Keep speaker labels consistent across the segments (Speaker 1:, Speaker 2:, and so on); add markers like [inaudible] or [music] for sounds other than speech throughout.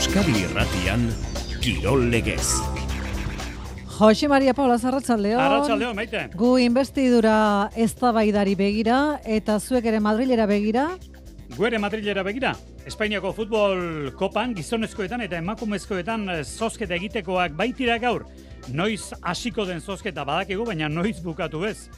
Speaker 1: Euskadi Irratian Kirol Legez.
Speaker 2: Jose Maria Paula Zarratxaldeon.
Speaker 3: Arratxaldeon, maite.
Speaker 2: Gu investidura eztabaidari begira eta zuek ere Madrilera begira.
Speaker 3: Guere Madrilera begira. Espainiako futbol kopan gizonezkoetan eta emakumezkoetan eh, zozketa egitekoak baitira gaur. Noiz hasiko den zozketa badakigu, baina noiz bukatu ez.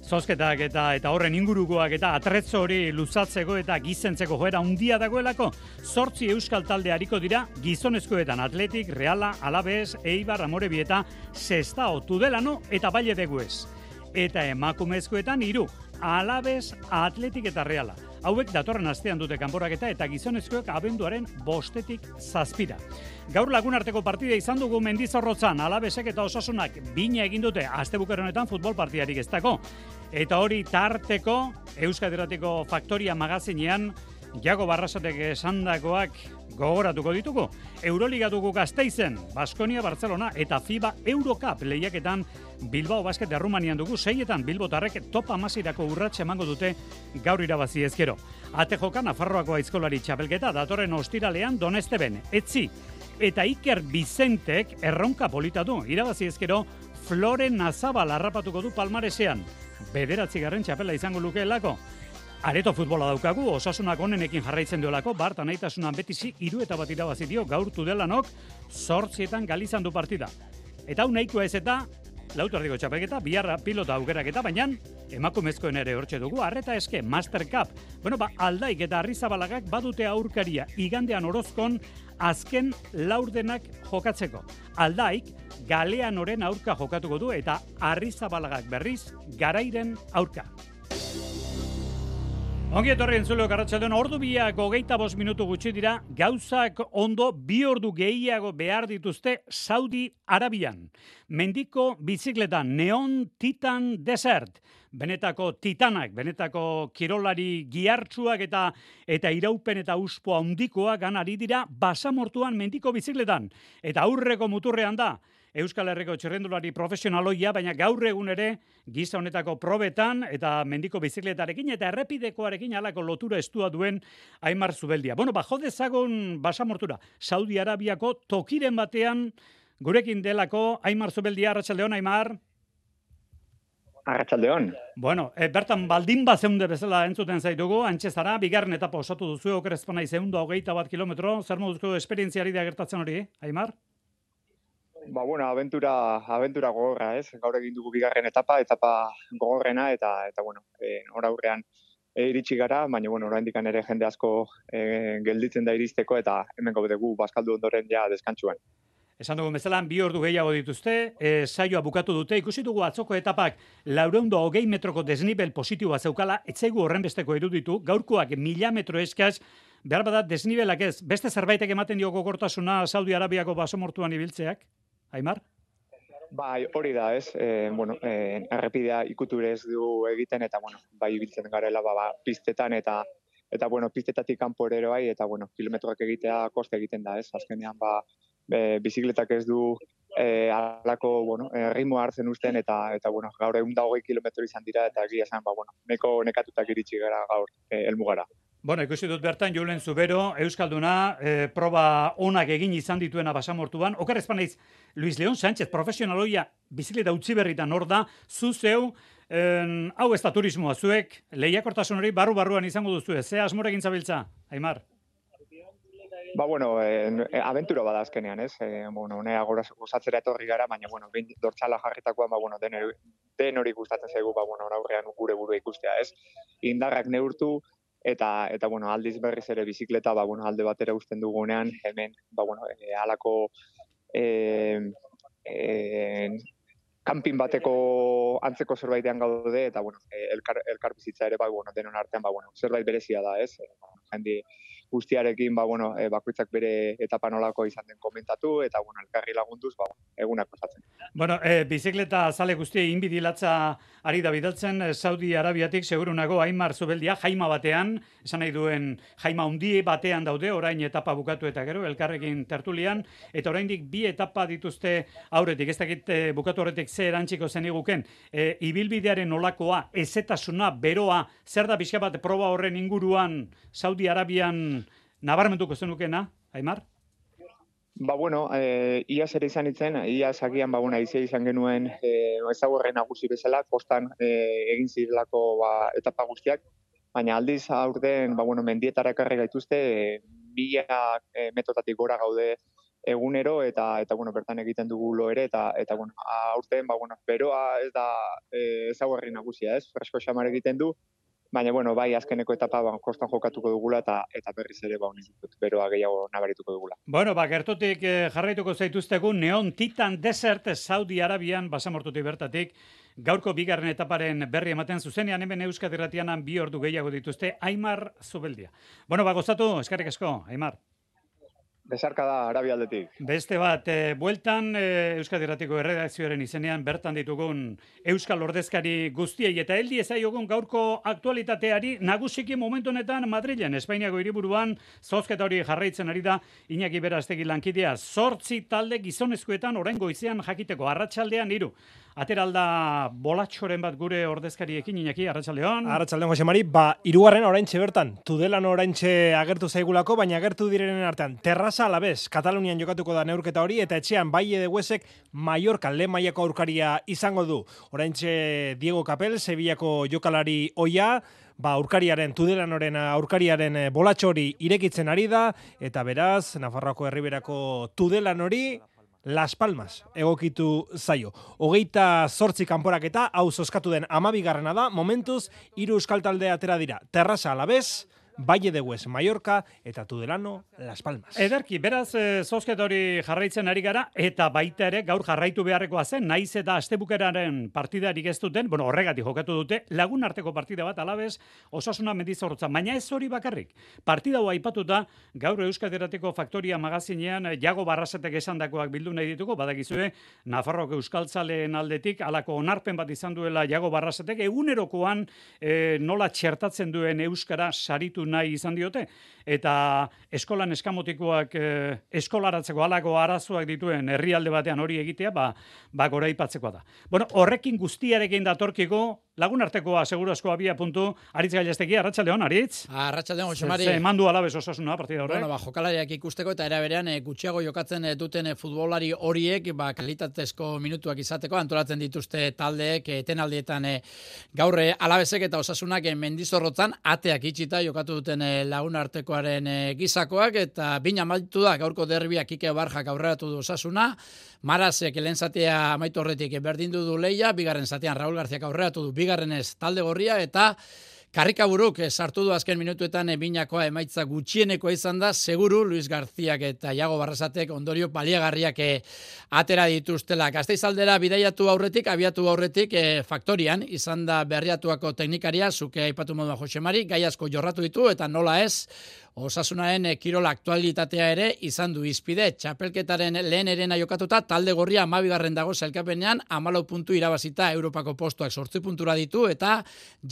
Speaker 3: Zozketak eta eta horren ingurukoak eta atretzo hori luzatzeko eta gizentzeko joera handia dagoelako. Zortzi euskal talde hariko dira gizonezkoetan atletik, reala, alabez, eibar, amorebi eta sesta tudelano eta baile deguez. Eta emakumezkoetan hiru alabez, atletik eta reala. Hauek datorren astean dute kanporaketa eta gizonezkoek abenduaren bostetik zazpira. Gaur lagun arteko partida izan dugu mendizorrotzan, alabesek eta osasunak bina egin dute astebukero honetan futbol partidarik ez dako. Eta hori tarteko Euskaderatiko Faktoria magazinean Jago Barrasatek esandakoak gogoratuko ditugu. Euroliga dugu gazteizen, Baskonia, Barcelona eta FIBA Eurocup lehiaketan Bilbao Basket Errumanian dugu seietan Bilbotarrek top amasirako urratxe emango dute gaur irabazi ezkero. Ate joka Nafarroako aizkolari txapelketa datorren ostiralean donesteben, etzi. Eta Iker Bizentek erronka polita du, irabazi ezkero Flore Nazabal harrapatuko du palmaresean. Bederatzi garren txapela izango lukeelako. Areto futbola daukagu, osasunak onenekin jarraitzen duelako, bart anaitasunan betizi iru eta bat irabazi dio gaur tudelanok sortzietan galizan du partida. Eta hau nahikoa ez eta lautardiko txapelketa, biharra pilota aukerak eta baina emakumezkoen ere hortxe dugu, arreta eske, Master Cup. Bueno, ba, aldaik eta arrizabalagak badute aurkaria igandean orozkon azken laurdenak jokatzeko. Aldaik, galean oren aurka jokatuko du eta arrizabalagak berriz garairen aurka. Ongi etorri entzulo garratxaldeon, ordu biak hogeita bos minutu gutxi dira, gauzak ondo bi ordu gehiago behar dituzte Saudi Arabian. Mendiko bizikletan Neon Titan Desert. Benetako titanak, benetako kirolari giartsuak eta eta iraupen eta uspo handikoa ganari dira basamortuan mendiko bizikletan. Eta aurreko muturrean da, Euskal Herriko txerrendulari profesionaloia, baina gaur egun ere giza honetako probetan eta mendiko bizikletarekin eta errepidekoarekin alako lotura estua duen Aimar Zubeldia. Bueno, ba, jodezagon basamortura, Saudi Arabiako tokiren batean gurekin delako Aimar Zubeldia, Arratxaldeon, Aimar.
Speaker 4: Arratxaldeon.
Speaker 3: Bueno, e, bertan baldin bat zeunde bezala entzuten zaitugu, antxezara, bigarren etapa osatu duzu, okerezpana izeundu hogeita bat kilometro, zer moduzko esperientziari da gertatzen hori, Aimar?
Speaker 4: Ba, bueno, aventura, aventura gogorra, ez? Gaur egin dugu bigarren etapa, etapa gogorrena, eta, eta bueno, e, ora aurrean e, iritsi gara, baina, bueno, oraindik ere jende asko e, gelditzen da iristeko, eta hemen dugu baskaldu ondoren ja deskantsuan.
Speaker 3: Esan dugu bezala, bi ordu gehiago dituzte, e, saioa bukatu dute, ikusi dugu atzoko etapak laureundo hogei metroko desnibel positiboa zeukala, etzaigu horren besteko eruditu, gaurkoak mila metro eskaz, behar badat desnibelak ez, beste zerbaitek ematen dio gogortasuna Saudi Arabiako basomortuan ibiltzeak? Aimar?
Speaker 4: Bai, hori da, ez? E, bueno, e, errepidea ikuture du egiten, eta, bueno, bai ibiltzen garela, ba, ba, piztetan, eta, eta, bueno, piztetatik kanpo ere bai, eta, bueno, kilometroak egitea koste egiten da, ez? Azkenean, ba, be, bizikletak ez du e, alako, bueno, e, ritmo hartzen usten, eta, eta, bueno, gaur egun da hogei kilometro izan dira, eta egia zen, ba, bueno, neko nekatutak iritsi gara gaur e, elmugara.
Speaker 3: Bueno, ikusi dut bertan Julen Zubero, Euskalduna, e, proba onak egin izan dituena basamortuan. Okar espaneiz, Luis León Sánchez, profesionaloia, bizikleta utzi berritan hor da, zu zeu, en, hau ez da turismoa, zuek, lehiakortasun hori barru-barruan izango duzu, ze asmorekin zabiltza, Aimar?
Speaker 4: Ba, bueno, e, aventura bada azkenean, ez? E, bueno, ne agora gozatzera etorri gara, baina, bueno, behin dortzala jarritakoa, ba, bueno, den, hori gustatzen zaigu, ba, bueno, aurrean gure buru ikustea, ez? Indarrak neurtu, eta eta bueno, aldiz berriz ere bizikleta ba bueno, alde batera uzten dugunean hemen ba bueno, e, alako e, e, camping bateko antzeko zerbaitean gaude eta bueno, e, elkar, elkar bizitza ere ba bueno, denon artean ba bueno, zerbait berezia da, ez? E, jende guztiarekin ba bueno, e, bakoitzak bere etapa nolako izan den komentatu eta bueno, elkarri lagunduz ba egunak pasatzen.
Speaker 3: Bueno, e, bizikleta zale guztia inbidilatza ari da bidaltzen e, Saudi Arabiatik segurunago Aimar Zubeldia jaima batean, esan nahi duen jaima hundi batean daude orain etapa bukatu eta gero elkarrekin tertulian eta oraindik bi etapa dituzte aurretik, ez dakit e, bukatu horretik ze erantziko zen iguken, e, ibilbidearen nolakoa, ezetasuna, beroa, zer da bizka bat proba horren inguruan Saudi Arabian nabarmentuko zenukena, Aimar?
Speaker 4: Ba, bueno, e, ia zer izan itzen, ia sakian, ba, bueno, izia izan genuen e, ezagurren nagusi bezala, kostan e, egin zirelako ba, etapa guztiak, baina aldiz aurten, ba, bueno, mendietara ekarri gaituzte, e, bila e, metotatik gora gaude egunero, eta, eta bueno, bertan egiten dugu lo ere, eta, eta bueno, aurten, ba, bueno, beroa ez da e, ezagurren nagusia, ez? Fresko xamar egiten du, Baina, bueno, bai, azkeneko etapa ba, kostan jokatuko dugula eta eta berriz ere ba, dut, beroa gehiago nabarituko dugula.
Speaker 3: Bueno, ba, gertutik eh, jarraituko zaituztegu Neon Titan Desert Saudi Arabian basamortutik bertatik gaurko bigarren etaparen berri ematen zuzenean hemen Euskadi Ratianan bi ordu gehiago dituzte Aimar Zubeldia. Bueno, ba, gozatu, eskarrik asko, Aimar.
Speaker 4: Besarka da, Arabia aldetik.
Speaker 3: Beste bat, e, bueltan e, Euskadi Erratiko erredakzioaren izenean bertan ditugun Euskal Ordezkari guztiei eta heldi ezaiogun gaurko aktualitateari nagusiki momentu honetan Madrilen, Espainiako hiriburuan zozketa hori jarraitzen ari da Iñaki Berastegi lankidea. Zortzi talde gizonezkoetan orain goizean jakiteko arratsaldean hiru. Ateralda bolatxoren bat gure ordezkariekin inaki, Arratxaldeon.
Speaker 5: Arratxaldeon, Jose Mari, ba, irugarren oraintxe bertan, tudelan oraintxe agertu zaigulako, baina agertu direnen artean, terraza alabez, Katalunian jokatuko da neurketa hori, eta etxean bai edeguesek Mallorca le maiako aurkaria izango du. Oraintxe Diego Capel, Sevillako jokalari oia, ba, aurkariaren, tudelanoren aurkariaren bolatxori irekitzen ari da, eta beraz, Nafarroako herriberako tudelan hori, Las Palmas egokitu zaio. Hogeita zortzi kanporak eta hau zoskatu den amabigarrena da, momentuz, hiru euskal taldea atera dira. Terrasa alabez, Valle de Hues, Mallorca, eta Tudelano, Las Palmas.
Speaker 3: Ederki, beraz, e, hori jarraitzen ari gara, eta baita ere, gaur jarraitu beharrekoa zen, naiz eta astebukeraren partidarik ez duten, bueno, horregatik jokatu dute, lagun arteko partida bat alabez, osasuna mendizorrotza, baina ez hori bakarrik. Partida hoa aipatuta, gaur Euskaderateko faktoria magazinean, jago barrasetek esan dakoak bildu nahi dituko, badakizue, Nafarroko Euskaltzaleen aldetik, alako onarpen bat izan duela jago barrasetek, egunerokoan e, nola txertatzen duen Euskara saritu nahi izan diote eta eskolan eskamotikoak eh, eskolaratzeko alako arazoak dituen herrialde batean hori egitea ba ba goraipatzekoa da. Bueno, horrekin guztiarekin datorkiko lagun artekoa seguru asko abia puntu Aritz Gailestegi Arratsaldeon Aritz.
Speaker 6: Arratsaldeon Jose Mari.
Speaker 3: Se mandu alabez osasuna partida horrek.
Speaker 6: Bueno, ba jokalariak ikusteko eta era berean e, gutxiago jokatzen e, duten e, futbolari horiek ba kalitatezko minutuak izateko antolatzen dituzte taldeek etenaldietan e, gaurre alabezek eta osasunak e, mendizorrotzan ateak itxita jokatu duten e, lagun artekoaren e, gizakoak eta bina maitu da gaurko derbiak Ike Barjak aurreratu du osasuna. Marazek lehen zatea amaitu horretik berdindu du leia, bigarren zatean Raul Garziak aurreratu du bigarren ez talde gorria eta Karrikaburuk sartu du azken minutuetan ebinakoa emaitza gutxieneko izan da, seguru Luis Garziak eta Iago Barrasatek ondorio paliagarriak eh, atera dituztela. Gazteiz bidaiatu aurretik, abiatu aurretik e, faktorian, izan da berriatuako teknikaria, zuke aipatu modua Josemari, gai asko jorratu ditu eta nola ez, Osasunaren eh, kirol aktualitatea ere izan du izpide. Txapelketaren lehen erena jokatuta, talde gorria amabigarren dago zelkapenean, amalau puntu irabazita Europako postuak sortzi puntura ditu, eta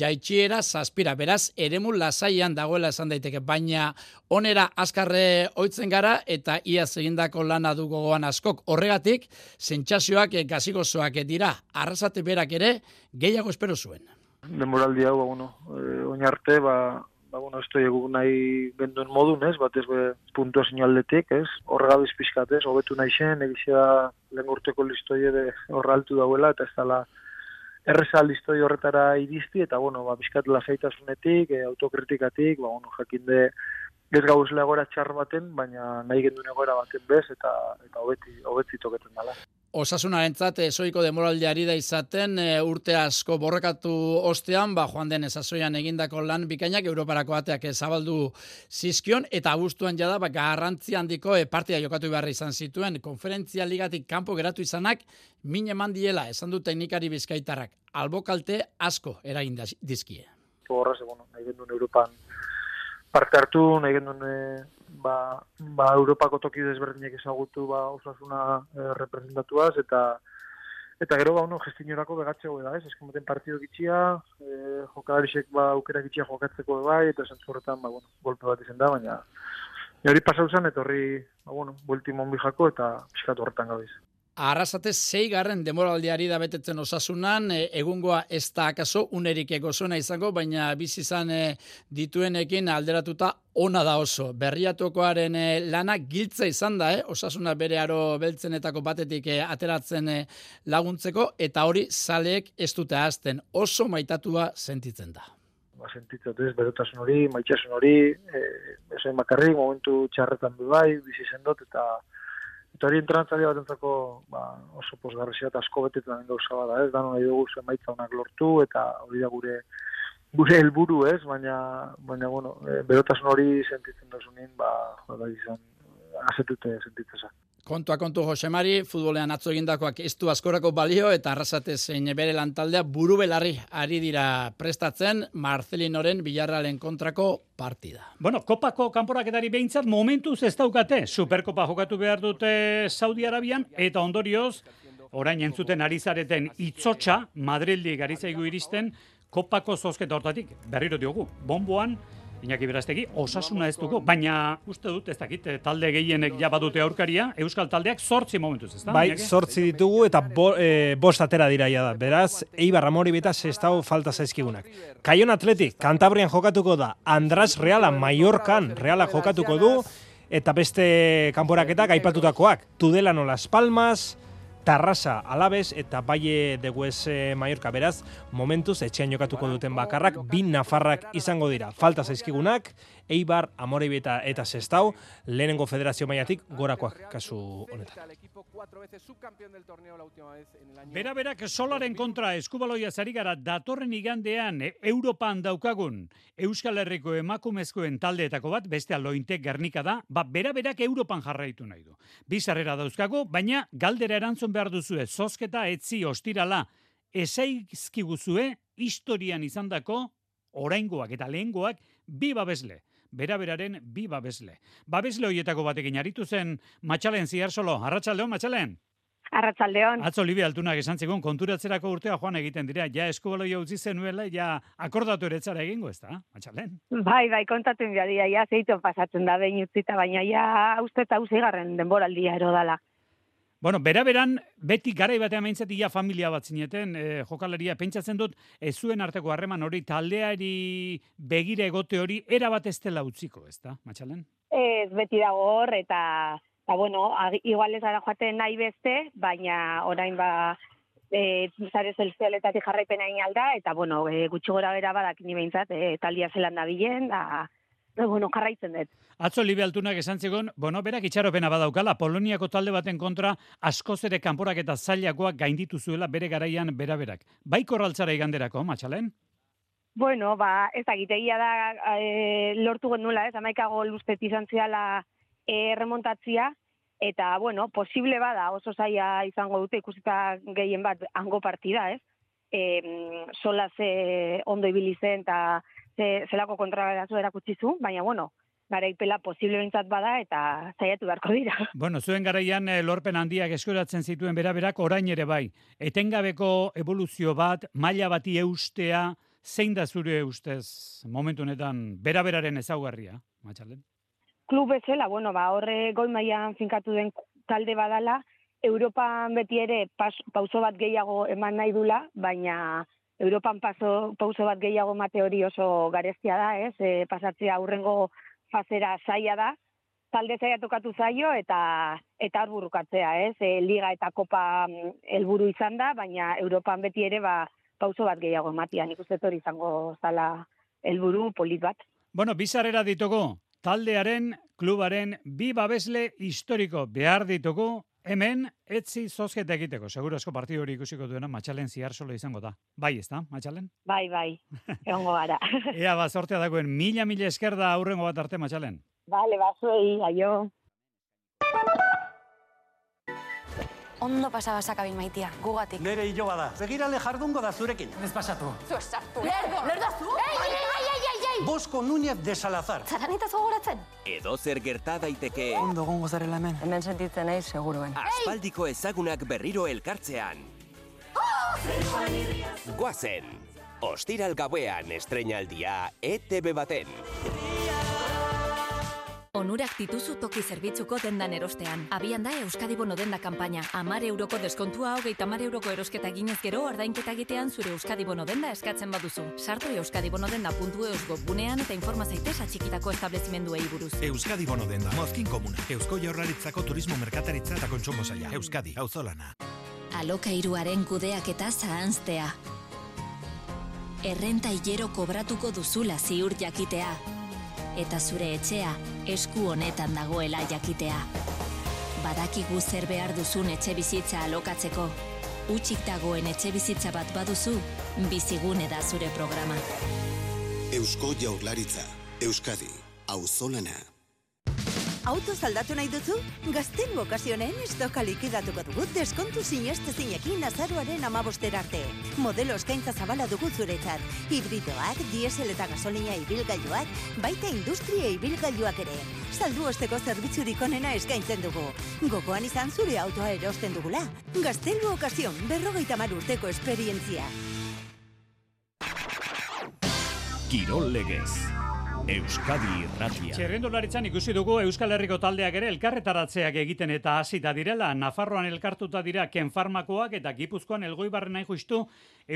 Speaker 6: jaitxiera zazpira. Beraz, eremu lasaian dagoela esan daiteke, baina onera askarre oitzen gara, eta ia egindako lana du gogoan askok. Horregatik, sentsazioak eh, gazigozoak dira, arrasate berak ere, gehiago espero zuen.
Speaker 7: Demoraldi hau, ba, bueno, e, oinarte, ba, ba, bueno, esto egu nahi genduen modun, ez, bat ez be, puntua aldetik, ez, horrega bizpizkat, ez, hobetu nahi zen, egizia lehen urteko listoi ere horra altu dauela, eta ez dala erreza listoi horretara irizti, eta, bueno, ba, bizkat lasaitasunetik, e, autokritikatik, ba, bueno, jakinde, ez gauz legora txar baten, baina nahi genduen egora baten bez, eta, eta hobeti, hobetzi toketen dala.
Speaker 6: Osasunaren zate, soiko demoraldiari da izaten, e, urte asko borrekatu ostean, ba, joan den esazoian egindako lan bikainak, Europarako ateak zabaldu zizkion, eta abuztuan jada, ba, garrantzi handiko e, partida jokatu beharra izan zituen, konferentzia ligatik kanpo geratu izanak, min eman diela, esan du teknikari bizkaitarrak, albokalte asko eragin dizkie.
Speaker 7: Horraz, bueno, nahi Europan parte hartu, nahi gendun ba, ba Europako toki desberdinek ezagutu ba osasuna e, representatuaz eta eta gero ba uno gestionorako begatzego da, ez? Eskomoten partido gitxia, eh jokalarisek ba aukera gitxia jokatzeko bai eta sentzuretan ba bueno, golpe bat izen da, baina hori pasau zen eta horri, ba bueno, ultimo jako eta pizkatu horretan gabiz.
Speaker 6: Arrasate zeigarren demoraldiari da betetzen osasunan, e, egungoa ez da akaso unerik egozuna izango, baina bizi izan e, dituenekin alderatuta ona da oso. Berriatokoaren e, lana giltza izan da, eh? osasuna bere aro beltzenetako batetik e, ateratzen e, laguntzeko, eta hori zaleek ez dute azten oso maitatua sentitzen da
Speaker 7: ba, sentitzat ez, berotasun hori, maitxasun hori, e, esain bakarrik, momentu txarretan du bai, bizi zendot, eta eta hori entrantzari bat entzako, ba, oso posgarrizia eta asko betetan gauza bada ez, dano nahi dugu emaitza honak lortu, eta hori da gure gure helburu ez, baina, baina bueno, e, berotasun hori sentitzen dasunin, ba, ba, izan, azetute sentitzeza.
Speaker 6: Kontua kontu Josemari, futbolean atzo egindakoak ez du askorako balio eta arrasate zein bere lantaldea buru belarri ari dira prestatzen Marcelinoren Villarrealen kontrako partida.
Speaker 3: Bueno, kopako kanporaketari behintzat momentuz ez daukate. Superkopa jokatu behar dute Saudi Arabian eta ondorioz, orain entzuten ari zareten itzotxa, Madrildi garizaigu iristen, kopako zozketa hortatik, berriro diogu, bomboan, Iñaki Berastegi, osasuna ez dugu, baina uste dut, ez dakit, eh, talde gehienek ja badute aurkaria, Euskal taldeak sortzi momentuz, ez da?
Speaker 5: Bai, sortzi ditugu eta bo, e, bost atera dira da. Beraz, Eibar Amori beta sestau falta zaizkigunak. Kaion Atletik, Kantabrian jokatuko da, Andras Reala, Mallorcan Reala jokatuko du, eta beste kanporaketak aipatutakoak. Tudelano Las Palmas, Tarrasa Alabes eta Baie de Hues eh, Mallorca beraz momentuz etxean jokatuko duten bakarrak bin Nafarrak izango dira. Falta zaizkigunak Eibar, Amorebieta eta Sestau, lehenengo federazio maiatik gorakoak kasu honetan.
Speaker 3: Bera berak solaren kontra eskubaloia zari gara datorren igandean e, Europan daukagun Euskal Herriko emakumezkoen taldeetako bat, beste alointek gernika da, ba, bera berak Europan jarraitu nahi du. Bizarrera dauzkago, baina galdera erantzun behar duzue, zozketa etzi ostirala, esaizkiguzue historian izandako oraingoak eta lehengoak bi babesle beraberaren bi babesle. Babesle hoietako batekin aritu zen Matxalen ziar solo. Arratsaldeon Matxalen.
Speaker 8: Arratsaldeon.
Speaker 3: Atzo Libi Altunak esan zigun konturatzerako urtea joan egiten dira. Ja eskubaloia utzi zenuela ja akordatu eretzara egingo, ezta? Matxalen.
Speaker 8: Bai, bai, kontatu dira ja zeitu pasatzen da behin utzita, baina ja uste eta uzigarren denboraldia erodala.
Speaker 3: Bueno, bera beran, beti garai batean maintzat ia familia bat zineten, e, jokalaria, pentsatzen dut, ez zuen arteko harreman hori, taldeari begire egote hori, era bat ez dela utziko, ez da, matxalen?
Speaker 8: Ez, beti dago hor, eta, eta bueno, igual ez gara joaten nahi beste, baina orain ba, e, zare zelzialetatik jarraipena inalda, eta bueno, e, gutxi gora bera badak ni behintzat, e, talia zelan da bilen, da, bueno, jarraitzen dut.
Speaker 3: Atzo Libe Altunak esan zegoen, bueno, berak itxaropena badaukala, Poloniako talde baten kontra askoz ere kanporak eta zailakoak gainditu zuela bere garaian bera-berak. Bai korraltzara iganderako, matxalen?
Speaker 8: Bueno, ba, ez da, gitegia da e, lortu gondula, ez, amaikago luztet izan ziala e, remontatzia, eta, bueno, posible bada oso zaila izango dute ikusita gehien bat hango partida, ez? E, sola ze ondo ibili zen, eta ze, zelako kontragazu erakutsi zu, baina bueno, garaipela posible bintzat bada eta zaiatu beharko dira. [laughs]
Speaker 3: Bueno, zuen garaian eh, lorpen handiak eskuratzen zituen beraberak orain ere bai. Etengabeko evoluzio bat, maila bati eustea, zein da zure ustez momentu honetan beraberaren ezaugarria, matxalen?
Speaker 8: Klub bezala, bueno, ba, horre goi mailan finkatu den talde badala, Europan beti ere pas, pauso bat gehiago eman nahi dula, baina Europan paso, pauso bat gehiago mate hori oso gareztia da, ez? E, pasatzea aurrengo fazera zaila da, talde zaila tokatu zaio eta eta arburukatzea, ez? E, Liga eta Kopa mm, helburu izan da, baina Europan beti ere ba, pauso bat gehiago matia, nik uste hori izango zala helburu polit bat.
Speaker 3: Bueno, bizarrera ditugu, taldearen, klubaren, bi babesle historiko behar ditugu, Hemen, etzi zozketa egiteko, seguro asko partidu hori ikusiko duena, matxalen ziar solo izango da. Bai, ez da, matxalen?
Speaker 8: Bai, bai, egongo gara. [laughs]
Speaker 3: Ea, ba, sortea dagoen, mila, mila esker da aurrengo bat arte, matxalen.
Speaker 8: Bale, bazuei, aio.
Speaker 9: Ondo pasaba sakabin maitia, gugatik.
Speaker 10: Nere hilo bada. Begirale jardungo da zurekin.
Speaker 11: Ez pasatu.
Speaker 9: Zu esartu. Lerdo, lerdo zu. Ei, ei, ei, ei.
Speaker 10: Bosko Núñez de Salazar.
Speaker 9: Zaranita zogoratzen.
Speaker 12: Edo zer gerta daiteke.
Speaker 11: Ondo gongo zarela hemen.
Speaker 9: Hemen sentitzen nahi, seguruen.
Speaker 12: Aspaldiko ezagunak berriro elkartzean. Guazen. Ostiral gauean estrenaldia ETV baten.
Speaker 9: Onura
Speaker 11: aukerak dituzu toki zerbitzuko dendan erostean. Abian da Euskadi Bono denda kanpaina. Amar euroko deskontua hogeita amar euroko erosketa ginez gero ordainketa egitean zure Euskadi Bono denda eskatzen baduzu. Sartu euskadibonodenda.eus webgunean eta informa zaitez atxikitako establezimenduei buruz.
Speaker 13: Euskadi Bono denda, mozkin komuna. Eusko Jaurlaritzako turismo merkataritza eta kontsumo saia. Euskadi, auzolana.
Speaker 11: Alokairuaren kudeak eta zahanztea. Errenta hilero kobratuko duzula ziur jakitea. Eta zure etxea esku honetan dagoela jakitea. Badakigu zer behar duzun etxe bizitza alokatzeko. Utxik dagoen etxe bizitza bat baduzu, bizigune da zure programa.
Speaker 14: Eusko Jaurlaritza, Euskadi, auzolana.
Speaker 15: Autoz aldatu nahi duzu? Gazten bokazionen estoka likidatuko dugu deskontu sineste zinekin azaruaren amaboster arte. Modelo eskaintza zabala dugu zuretzat. Hibridoak, diesel eta gasolina ibilgailuak, baita industria ibilgailuak ere. Saldu osteko zerbitzurik onena eskaintzen dugu. Gogoan izan zure autoa erosten dugula. Gaztelbo okazion, berrogeita mar urteko esperientzia.
Speaker 1: Kirol legez. Euskadi Irratia.
Speaker 3: Txerrendularitzan ikusi dugu Euskal Herriko taldeak ere elkarretaratzeak egiten eta hasita direla. Nafarroan elkartuta dira Ken Farmakoak eta Gipuzkoan Elgoibarren nahi justu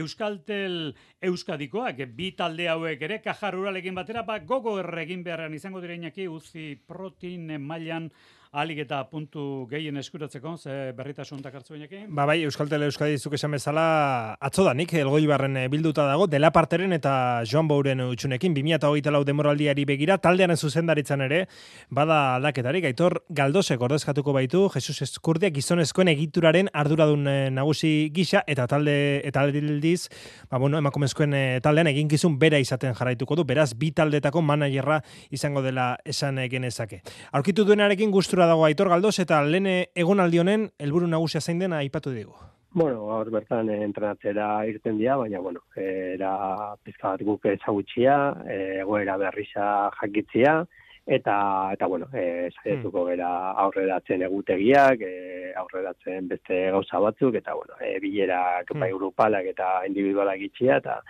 Speaker 3: Euskaltel Euskadikoak. Bi talde hauek ere kajar uralekin batera ba gogo erregin beharrean izango direinaki uzi protein mailan alik eta puntu gehien eskuratzeko, ze berritasun takartzu?
Speaker 5: Ba bai, Euskal Tele Euskadi zuk esan bezala atzodanik, elgoi barren eh, bilduta dago, dela parteren eta Joan Bouren utxunekin, 2008 lau demoraldiari begira, taldearen zuzendaritzan ere, bada aldaketarik, aitor galdosek ordezkatuko baitu, Jesus Eskurdia gizonezkoen egituraren arduradun eh, nagusi gisa, eta talde eta aldiz, ba bueno, emakumezkoen eh, taldean eginkizun bera izaten jarraituko du, beraz, bi taldetako managerra izango dela esan genezake. Aurkitu duenarekin gustura dago Aitor Galdos eta lene egonaldi honen helburu nagusia zein dena aipatu digu.
Speaker 16: Bueno, gaur bertan eh, entrenatzera irten dira, baina bueno, era pizka bat guk ezagutzia, eh, egoera berrisa jakitzia eta eta bueno, eh saietuko hmm. aurreratzen egutegiak, eh aurreratzen beste gauza batzuk eta bueno, eh bilerak bai hmm. grupalak eta individualak itxia eta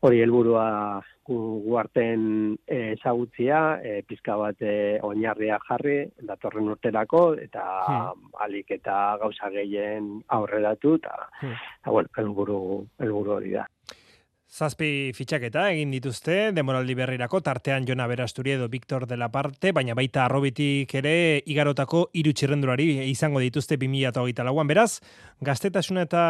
Speaker 16: hori helburua gu arten eh, ezagutzia, e, pizka bat e, oinarria jarri datorren urterako eta hmm. alik eta gauza gehien aurreratu eta hmm. bueno, helburu helburu hori da.
Speaker 5: Zazpi fitxaketa egin dituzte, demoraldi berrirako, tartean Jona Berasturi edo Victor de la Parte, baina baita arrobitik ere igarotako iru txirrendurari izango dituzte 2008 lauan. Beraz, gaztetasuna eta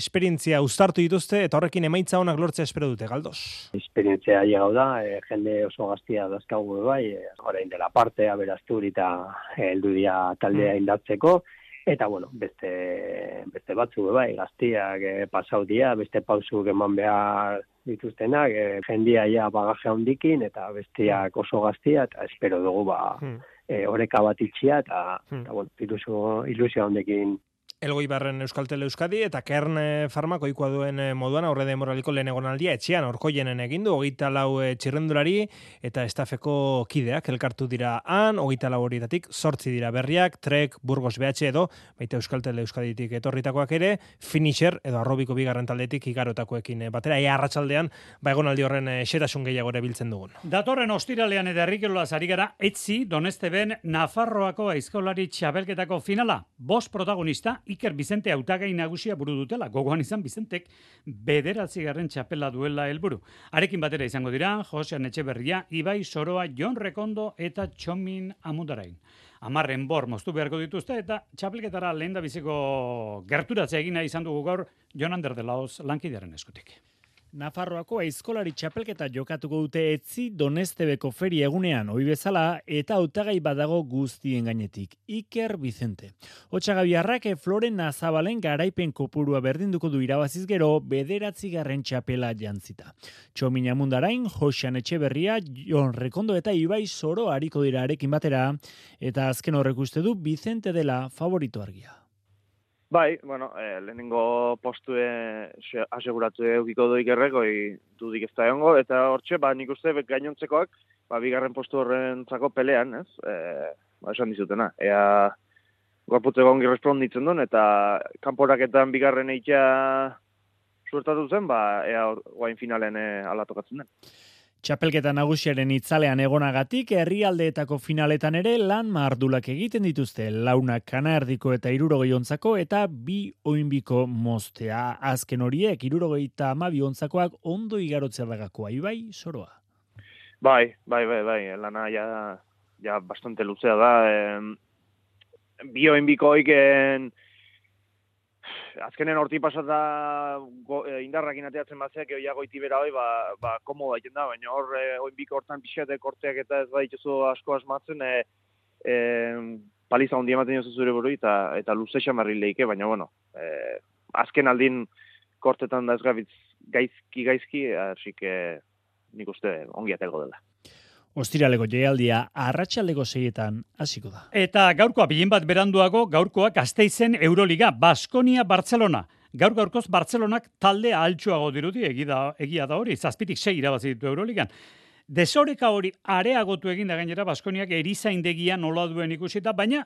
Speaker 5: esperientzia uztartu dituzte, eta horrekin emaitza honak lortzea espero dute, galdos?
Speaker 16: Esperientzia llegau da, e, jende oso gaztia dazkagu bai, e, orain de la Parte, Berasturi eta heldu dia taldea mm. Eta, bueno, beste, beste batzu, bai, gaztiak e, pasaudia, beste pausu eman behar dituztenak, e, jendia ja bagaje handikin, eta bestiak oso gaztia, eta espero dugu, ba, hmm. e, oreka bat itxia, eta, hmm. eta bueno, ilusio, ilusio handekin
Speaker 5: Elgoi barren Euskaltel Euskadi eta Kern Farmako ikua duen eh, moduan aurre de moraliko lehen egonaldia etxean. Orkoienen egindu, hogeita lau eh, txirrendulari eta estafeko kideak elkartu dira han, hogeita lau horietatik sortzi dira berriak, Trek, Burgos BH edo, baita Euskaltel Euskaditik etorritakoak ere, Finisher edo arrobiko bigarren taldetik igarotakoekin eh, batera, ea arratsaldean ba egonaldi horren xetasun gehiago ere biltzen dugun.
Speaker 3: Datorren ostiralean eta herrikelola zari gara, etzi, doneste ben, Nafarroako aizkolari txabelketako finala, bos protagonista, Iker Bizente hautagai nagusia buru dutela. Gogoan izan Bizentek bederatzi garren txapela duela helburu. Arekin batera izango dira, Josean Etxeberria, Ibai Soroa, Jon Rekondo eta Txomin Amundarain. Amarren bor moztu beharko dituzte eta txapelketara lehen da biziko gerturatzea egina izan dugu gaur Jon Ander de Laos lankidearen eskutik.
Speaker 17: Nafarroako aizkolari txapelketa jokatuko dute etzi donestebeko feri egunean ohi bezala eta hautagai badago guztien gainetik. Iker Vicente. Otsagabiarrak Floren Nazabalen garaipen kopurua berdinduko du irabaziz gero bederatzi garren txapela jantzita. Txomina mundarain, Josean Etxeberria, Jon Rekondo eta Ibai Soro hariko dira arekin batera eta azken horrek uste du Vicente dela favorito argia.
Speaker 18: Bai, bueno, eh, lehenengo postue aseguratu eukiko doik errekoi dudik ez da egongo, eta hortxe, ba, nik uste gainontzekoak, ba, bigarren postu horren zako pelean, ez? E, ba, esan dizutena, ea gorputze gongi responditzen duen, eta kanporaketan bigarren eitea suertatu zen, ba, ea guain finalen e, alatokatzen den.
Speaker 17: Txapelketa nagusiaren itzalean egonagatik herrialdeetako finaletan ere lan mardulak egiten dituzte launak kanardiko eta irurogei ontzako eta bi oinbiko mostea. Azken horiek irurogei eta amabi ontzakoak ondo igarotzea dagakoa, ibai, soroa.
Speaker 18: Bai, bai, bai, bai, lana ja, ja bastante luzea da. Eh, bi oinbiko oiken, azkenen horti pasata go, e, indarrakin ateatzen batzeak eoia goiti bera hoi, ba, ba komo daiten da, baina hor, e, oin hortan pixate korteak eta ez badituzu asko asmatzen, e, e, paliza hondi ematen jozu zure buru eta, eta luze xamarri leike, baina bueno, e, azken aldin kortetan da ez gabitz gaizki gaizki, hasi que nik uste ongi atego dela.
Speaker 17: Ostiraleko jaialdia arratsaldeko seietan hasiko da.
Speaker 3: Eta gaurkoa bilin bat beranduago, gaurkoa Gasteizen Euroliga, Baskonia Barcelona. Gaur gaurkoz Barcelonak talde altxuago dirudi, egia, egia da hori, zazpitik sei irabazi ditu Euroligan. Desoreka hori areagotu egin da gainera Baskoniak erizaindegia nola duen ikusita, baina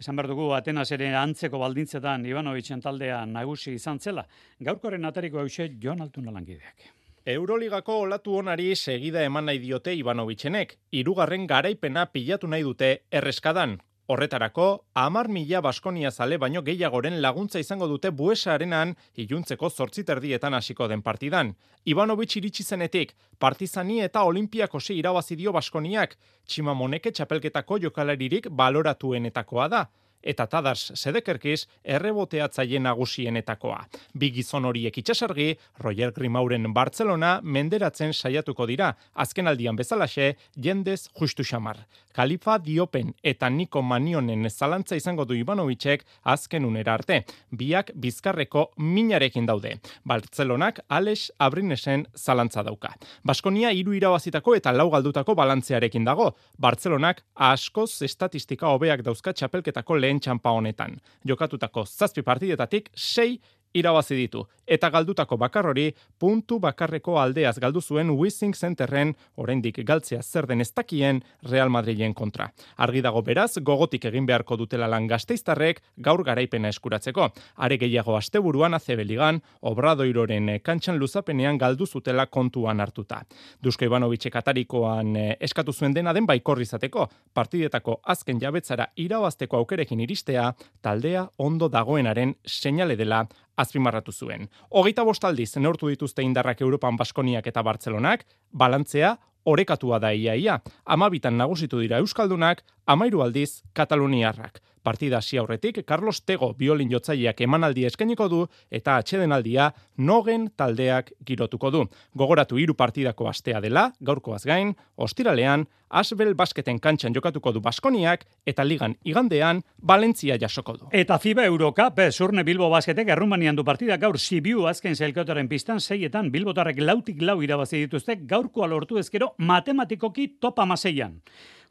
Speaker 3: Esan behar dugu, Atenas ere antzeko baldintzetan Ivanovitzen taldea nagusi izan zela. Gaurkoren atariko hause Jon Altuna langideak.
Speaker 19: Euroligako olatu onari segida eman nahi diote Ivanovitzenek, irugarren garaipena pilatu nahi dute erreskadan. Horretarako, amar mila Baskonia zale baino gehiagoren laguntza izango dute buesa arenan iluntzeko zortziterdietan hasiko den partidan. Ivanovic iritsi zenetik, partizani eta olimpiako se irabazi dio Baskoniak, tximamoneke txapelketako jokalaririk baloratuenetakoa da eta tadars sedekerkiz erreboteatzaile nagusienetakoa. Bi gizon horiek itxasargi, Roger Grimauren Barcelona menderatzen saiatuko dira, azken aldian bezalaxe, jendez justu xamar. Kalifa Diopen eta Niko Manionen zalantza izango du Ivanovicek azken unera arte. Biak bizkarreko minarekin daude. Barcelonak Alex Abrinesen zalantza dauka. Baskonia hiru irabazitako eta lau galdutako balantzearekin dago. Barcelonak askoz estatistika hobeak dauzka txapelketako lehen txampa honetan. Jokatutako zazpi partidetatik sei irabazi ditu eta galdutako bakar hori puntu bakarreko aldeaz galdu zuen Wissing Centerren oraindik galtzea zer den estakien Real Madrilen kontra. Argi dago beraz gogotik egin beharko dutela lan Gasteiztarrek gaur garaipena eskuratzeko. Are gehiago asteburuan Azebeligan Obradoiroren kantxan luzapenean galdu zutela kontuan hartuta. Dusko Ivanovic katarikoan eh, eskatu zuen dena den baikorri izateko partidetako azken jabetzara irabazteko aukerekin iristea taldea ondo dagoenaren seinale dela azpimarratu zuen. Hogeita bostaldiz neurtu dituzte indarrak Europan Baskoniak eta Bartzelonak, balantzea orekatua da iaia. Amabitan nagusitu dira Euskaldunak, amairu aldiz Kataluniarrak. Partida hasi aurretik, Carlos Tego biolin jotzaileak emanaldi eskainiko du eta atxedenaldia nogen taldeak girotuko du. Gogoratu hiru partidako astea dela, gaurkoaz gain, ostiralean, Asbel basketen kantxan jokatuko du Baskoniak eta ligan igandean Valentzia jasoko du.
Speaker 3: Eta FIBA Eurocup, zurne Bilbo basketek errumanian du partida gaur Sibiu azken zelkotaren pistan seietan Bilbotarrek lautik lau irabazi dituzte gaurkoa lortu ezkero matematikoki topa maseian.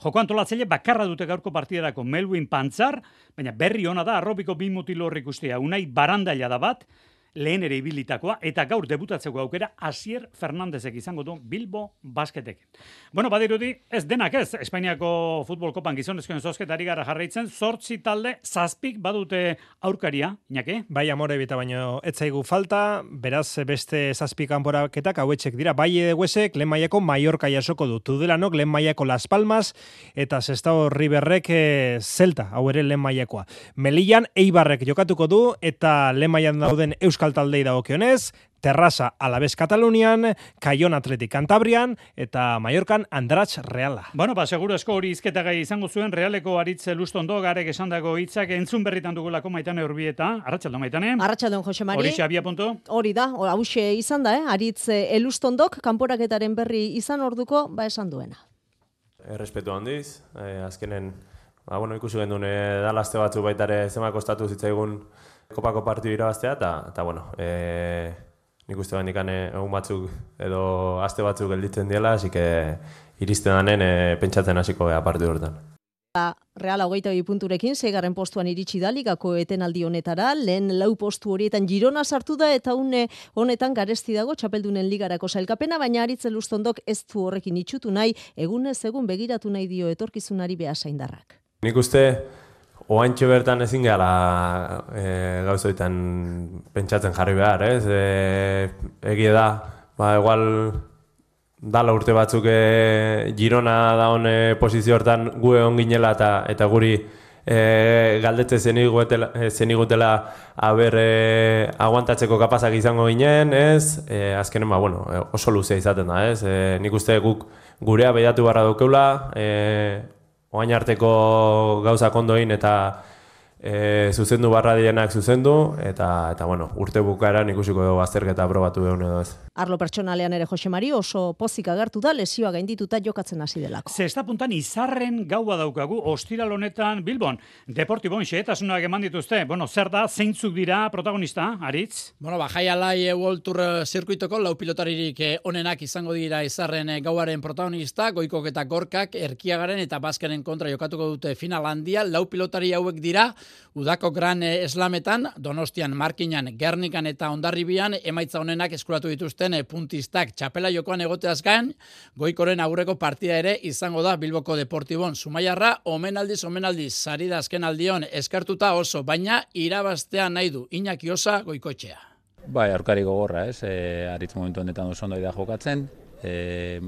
Speaker 3: Joko antolatzaile bakarra dute gaurko partidarako Melwin Pantzar, baina berri ona da arrobiko bi mutil horrik ustea. Unai barandaila da bat, lehen ere ibilitakoa, eta gaur debutatzeko aukera Asier Fernandezek izango du Bilbo basketek. Bueno, badirudi, ez denak ez, Espainiako futbol kopan gizonezkoen zozketari gara jarraitzen, zortzi talde zazpik badute aurkaria, inake?
Speaker 5: Bai, amore, bita baino, etzaigu falta, beraz beste zazpik kanporaketak hauetxek dira, bai edeguesek, lehen maiako Mallorca jasoko du, tudelanok lehen maiako Las Palmas, eta Sestao Riberrek e, Zelta, hau ere lehen maiakoa. Melillan, Eibarrek jokatuko du, eta lehen maian dauden Euskal Euskal Taldei dagokionez, Terrasa Alabez Katalunian, Kaion Atletik Cantabrian eta Mallorcan Andratx Reala.
Speaker 3: Bueno, ba, seguro esko hori izketagai izango zuen Realeko aritze lustondo garek esan dago hitzak entzun berritan dugulako maitane urbieta. Arratxaldo maitane.
Speaker 20: Arratxaldo, Jose Mari.
Speaker 3: Hori xabia punto.
Speaker 20: Hori da, hause izan da, eh? aritze elustondok kanporaketaren berri izan orduko, ba esan duena.
Speaker 21: Errespetu handiz, eh, azkenen, ba, bueno, ikusi gendun, eh, dalazte batzu baitare zema kostatu zitzaigun kopako partidu irabaztea, eta, eta bueno, e, nik uste behan ikane egun batzuk edo aste batzuk gelditzen diela, hasi que iristen danen e, pentsatzen hasiko beha partidu horretan.
Speaker 20: Real hogeita bi punturekin, zeigarren postuan iritsi da ligako etenaldi honetara, lehen lau postu horietan girona sartu da eta une honetan garesti dago txapeldunen ligarako sailkapena, baina aritzen lustondok ez du horrekin itxutu nahi, egunez egun begiratu nahi dio etorkizunari beha saindarrak.
Speaker 21: Nik uste, Oantxe bertan ezin gara e, gauzoitan pentsatzen jarri behar, ez? E, egie da, ba, igual dala urte batzuk e, Girona da hon e, posizio hortan gu egon ginela eta, eta guri e, galdetze zenigutela haber e, aguantatzeko kapazak izango ginen, ez? E, azkenen, ba, bueno, oso luzea izaten da, ez? E, nik uste guk gurea behatu barra dukeula, e, oain arteko gauza kondoin eta e, zuzendu barra dienak zuzendu, eta, eta bueno, urte bukaeran ikusiko dugu azterketa aprobatu behun edo ez.
Speaker 20: Arlo pertsonalean ere Jose Mari oso pozik agertu da lesioa gaindituta jokatzen hasi delako.
Speaker 3: Zesta puntan izarren gaua daukagu ostiral honetan Bilbon. Deportibon xehetasunak eman dituzte. Bueno, zer da, zeintzuk dira protagonista, Aritz?
Speaker 6: Bueno, ba, Jai Alai e, World Tour eh, zirkuitoko lau pilotaririk eh, onenak izango dira izarren gauaren protagonista, goikok eta gorkak, erkiagaren eta baskaren kontra jokatuko dute final handia, lau pilotari hauek dira, udako gran eslametan, donostian, markinan, gernikan eta ondarribian, emaitza honenak eskuratu dituzte dituzten puntistak txapela jokoan egoteaz gain, goikoren aurreko partida ere izango da Bilboko Deportibon. Zumaiarra, omenaldiz, omenaldiz, sari da azken aldion, eskartuta oso, baina irabaztea nahi du, Iñaki Osa goikotxea.
Speaker 22: Bai, aurkari gogorra, ez, e, aritz momentu honetan oso ondo jokatzen, e,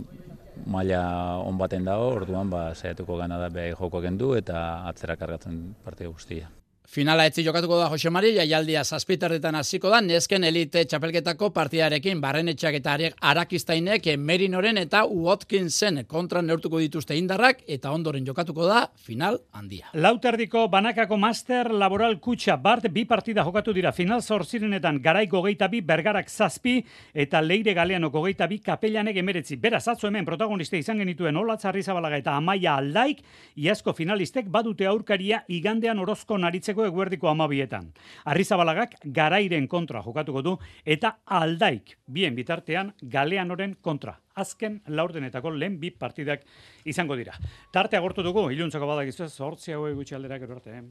Speaker 22: maila on baten dago, orduan ba saiatuko gana da behai joko kendu eta atzera kargatzen partida guztia.
Speaker 6: Finala etzi jokatuko da Jose Mari, jaialdia zazpiterretan hasiko da, nesken elite txapelketako partidarekin, barrenetxak eta arakiztainek, Merinoren eta Watkinsen kontra neurtuko dituzte indarrak, eta ondoren jokatuko da final handia.
Speaker 3: Lauterdiko banakako master laboral kutsa, bart bi partida jokatu dira final zorzirenetan garaiko geita bi, bergarak zazpi, eta leire galeanoko geita bi, kapellanek emeretzi. Beraz, atzo hemen protagoniste izan genituen Olatzarri Zabalaga eta Amaia Aldaik, iazko finalistek badute aurkaria igandean orozko naritzeko asteko eguerdiko amabietan. Arrizabalagak garairen kontra jokatuko du eta aldaik bien bitartean galeanoren kontra. Azken laurdenetako lehen bi partidak izango dira. Tarte agortu dugu, iluntzako badak izuz, hortzi hau gutxi alderak erorte.